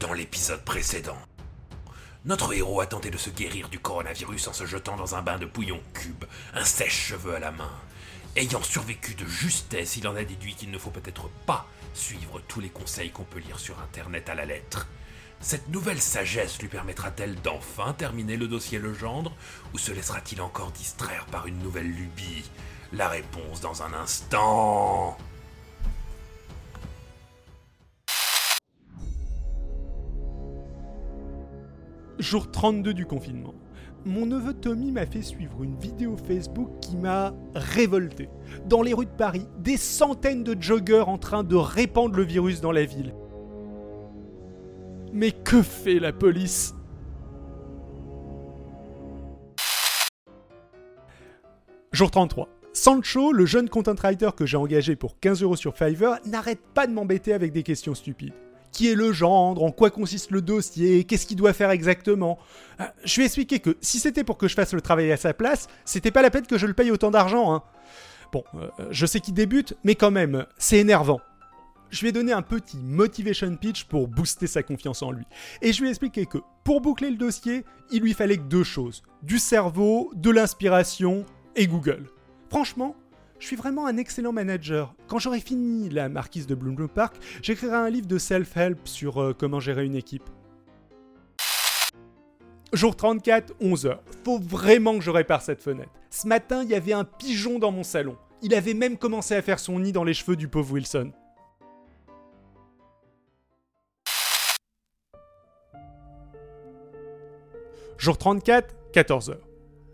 Dans l'épisode précédent, notre héros a tenté de se guérir du coronavirus en se jetant dans un bain de bouillon cube, un sèche-cheveux à la main. Ayant survécu de justesse, il en a déduit qu'il ne faut peut-être pas suivre tous les conseils qu'on peut lire sur Internet à la lettre. Cette nouvelle sagesse lui permettra-t-elle d'enfin terminer le dossier Legendre ou se laissera-t-il encore distraire par une nouvelle lubie? La réponse dans un instant. Jour 32 du confinement. Mon neveu Tommy m'a fait suivre une vidéo Facebook qui m'a révolté. Dans les rues de Paris, des centaines de joggeurs en train de répandre le virus dans la ville. Mais que fait la police? Jour 33. Sancho, le jeune content writer que j'ai engagé pour 15 euros sur Fiverr, n'arrête pas de m'embêter avec des questions stupides. Qui est le gendre En quoi consiste le dossier Qu'est-ce qu'il doit faire exactement euh, Je lui ai expliqué que si c'était pour que je fasse le travail à sa place, c'était pas la peine que je le paye autant d'argent. Hein. Bon, euh, je sais qu'il débute, mais quand même, c'est énervant. Je lui ai donné un petit motivation pitch pour booster sa confiance en lui. Et je lui ai expliqué que pour boucler le dossier, il lui fallait deux choses. Du cerveau, de l'inspiration et Google. Franchement, je suis vraiment un excellent manager. Quand j'aurai fini la marquise de Bloomberg Park, j'écrirai un livre de self-help sur euh, comment gérer une équipe. Jour 34, 11h. Faut vraiment que je répare cette fenêtre. Ce matin, il y avait un pigeon dans mon salon. Il avait même commencé à faire son nid dans les cheveux du pauvre Wilson. Jour 34, 14h.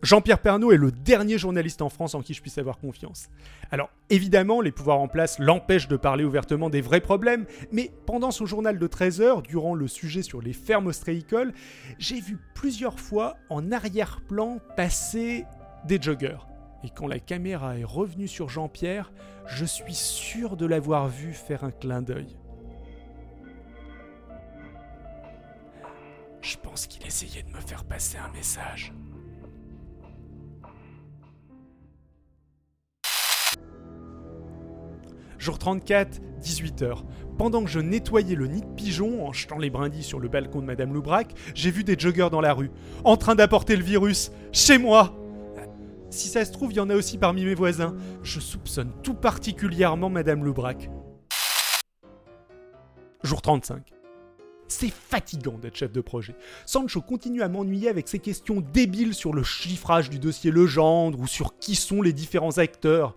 Jean-Pierre Pernaud est le dernier journaliste en France en qui je puisse avoir confiance. Alors, évidemment, les pouvoirs en place l'empêchent de parler ouvertement des vrais problèmes, mais pendant son journal de 13 heures, durant le sujet sur les fermes ostréicoles, j'ai vu plusieurs fois en arrière-plan passer des joggeurs. Et quand la caméra est revenue sur Jean-Pierre, je suis sûr de l'avoir vu faire un clin d'œil. Je pense qu'il essayait de me faire passer un message. Jour 34, 18h. Pendant que je nettoyais le nid de pigeon en jetant les brindilles sur le balcon de Madame Loubrac, j'ai vu des joggeurs dans la rue, en train d'apporter le virus, chez moi Si ça se trouve, il y en a aussi parmi mes voisins. Je soupçonne tout particulièrement Madame Loubrac. Jour 35. C'est fatigant d'être chef de projet. Sancho continue à m'ennuyer avec ses questions débiles sur le chiffrage du dossier Legendre ou sur qui sont les différents acteurs.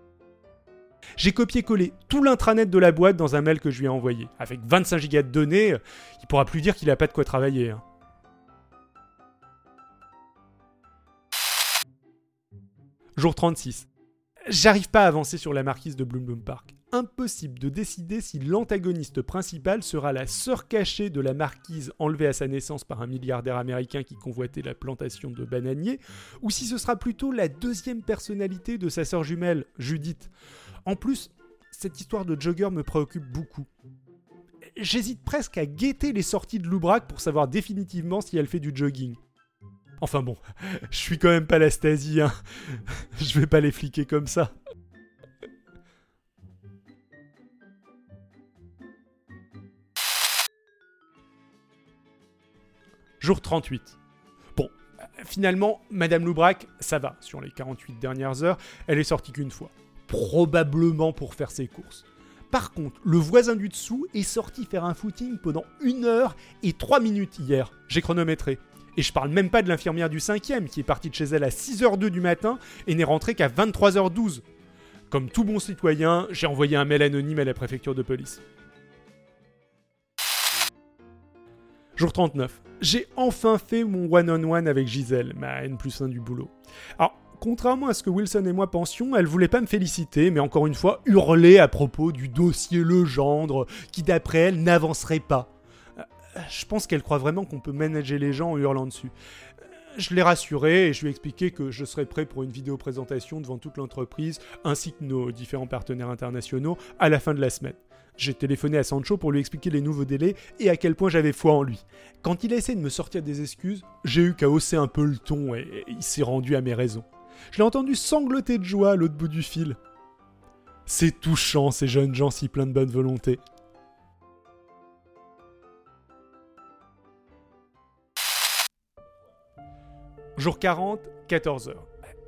J'ai copié-collé tout l'intranet de la boîte dans un mail que je lui ai envoyé. Avec 25 gigas de données, il pourra plus dire qu'il n'a pas de quoi travailler. Hein. Jour 36. J'arrive pas à avancer sur la marquise de Bloom Bloom Park. Impossible de décider si l'antagoniste principal sera la sœur cachée de la marquise enlevée à sa naissance par un milliardaire américain qui convoitait la plantation de bananiers, ou si ce sera plutôt la deuxième personnalité de sa sœur jumelle, Judith. En plus, cette histoire de jogger me préoccupe beaucoup. J'hésite presque à guetter les sorties de Loubrac pour savoir définitivement si elle fait du jogging. Enfin bon, je suis quand même pas la Stasi, hein. Je vais pas les fliquer comme ça. Jour 38. Bon, finalement, Madame Loubrac, ça va. Sur les 48 dernières heures, elle est sortie qu'une fois probablement pour faire ses courses. Par contre, le voisin du dessous est sorti faire un footing pendant une heure et trois minutes hier. J'ai chronométré. Et je parle même pas de l'infirmière du 5ème qui est partie de chez elle à 6h02 du matin et n'est rentrée qu'à 23h12. Comme tout bon citoyen, j'ai envoyé un mail anonyme à la préfecture de police. Jour 39. J'ai enfin fait mon one-on-one avec Gisèle, ma N plus 1 du boulot. Alors, contrairement à ce que Wilson et moi pensions, elle voulait pas me féliciter, mais encore une fois, hurler à propos du dossier Legendre, qui d'après elle n'avancerait pas. Euh, je pense qu'elle croit vraiment qu'on peut manager les gens en hurlant dessus. Euh, je l'ai rassuré et je lui ai expliqué que je serais prêt pour une vidéo présentation devant toute l'entreprise ainsi que nos différents partenaires internationaux à la fin de la semaine. J'ai téléphoné à Sancho pour lui expliquer les nouveaux délais et à quel point j'avais foi en lui. Quand il a essayé de me sortir des excuses, j'ai eu qu'à hausser un peu le ton et, il s'est rendu à mes raisons. Je l'ai entendu sangloter de joie à l'autre bout du fil. C'est touchant ces jeunes gens si pleins de bonne volonté. Jour 40, 14h.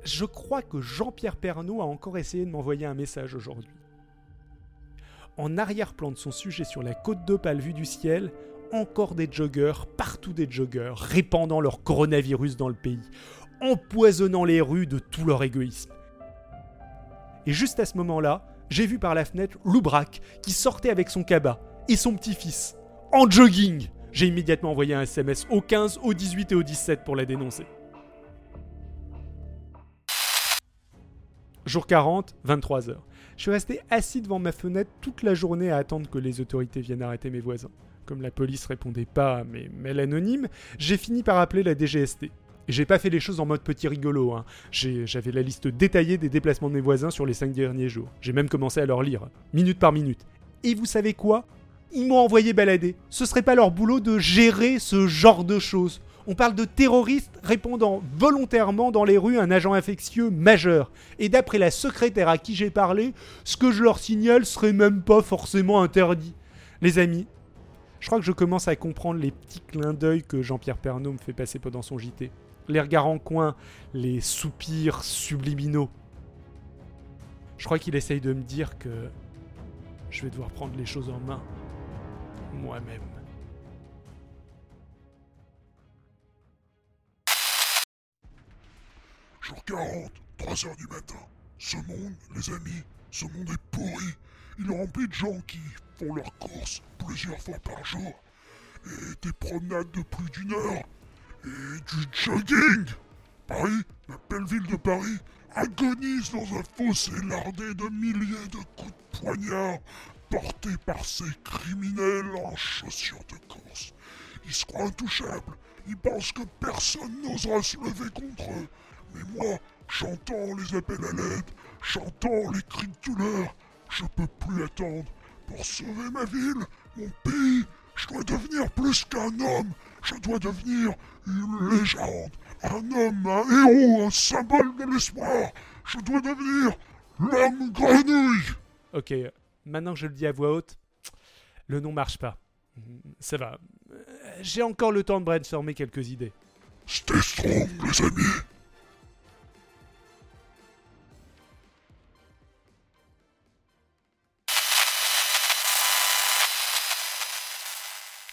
Je crois que Jean-Pierre Pernaud a encore essayé de m'envoyer un message aujourd'hui. En arrière-plan de son sujet sur la côte d'Opale vue du ciel, encore des joggeurs, partout des joggeurs, répandant leur coronavirus dans le pays, empoisonnant les rues de tout leur égoïsme. Et juste à ce moment-là, j'ai vu par la fenêtre Loubrac qui sortait avec son cabas et son petit-fils, en jogging. J'ai immédiatement envoyé un SMS au 15, au 18 et au 17 pour la dénoncer. Jour 40, 23h. Je suis resté assis devant ma fenêtre toute la journée à attendre que les autorités viennent arrêter mes voisins. Comme la police répondait pas à mes mails anonymes, j'ai fini par appeler la DGST. Et j'ai pas fait les choses en mode petit rigolo. Hein. J'avais la liste détaillée des déplacements de mes voisins sur les 5 derniers jours. J'ai même commencé à leur lire, minute par minute. Et vous savez quoi? Ils m'ont envoyé balader. Ce serait pas leur boulot de gérer ce genre de choses. On parle de terroristes répondant volontairement dans les rues un agent infectieux majeur. Et d'après la secrétaire à qui j'ai parlé, ce que je leur signale serait même pas forcément interdit. Les amis, je crois que je commence à comprendre les petits clins d'œil que Jean-Pierre Pernaud me fait passer pendant son JT les regards en coin, les soupirs subliminaux. Je crois qu'il essaye de me dire que je vais devoir prendre les choses en main moi-même. Jour 40, 3 heures du matin. Ce monde, les amis, ce monde est pourri. Il est rempli de gens qui font leurs courses plusieurs fois par jour. Et des promenades de plus d'une heure et du jogging. Paris, la belle ville de Paris, agonise dans un fossé lardé de milliers de coups de poignard portés par ces criminels en chaussures de course. Ils se croient intouchables, ils pensent que personne n'osera se lever contre eux. Mais moi, j'entends les appels à l'aide, j'entends les cris de douleur, je peux plus attendre. Pour sauver ma ville, mon pays, je dois devenir plus qu'un homme, je dois devenir une légende, un homme, un héros, un symbole de l'espoir. Je dois devenir l'homme grenouille. Ok, maintenant que je le dis à voix haute, le nom marche pas. Ça va. J'ai encore le temps de brainstormer quelques idées. Stay strong, les amis.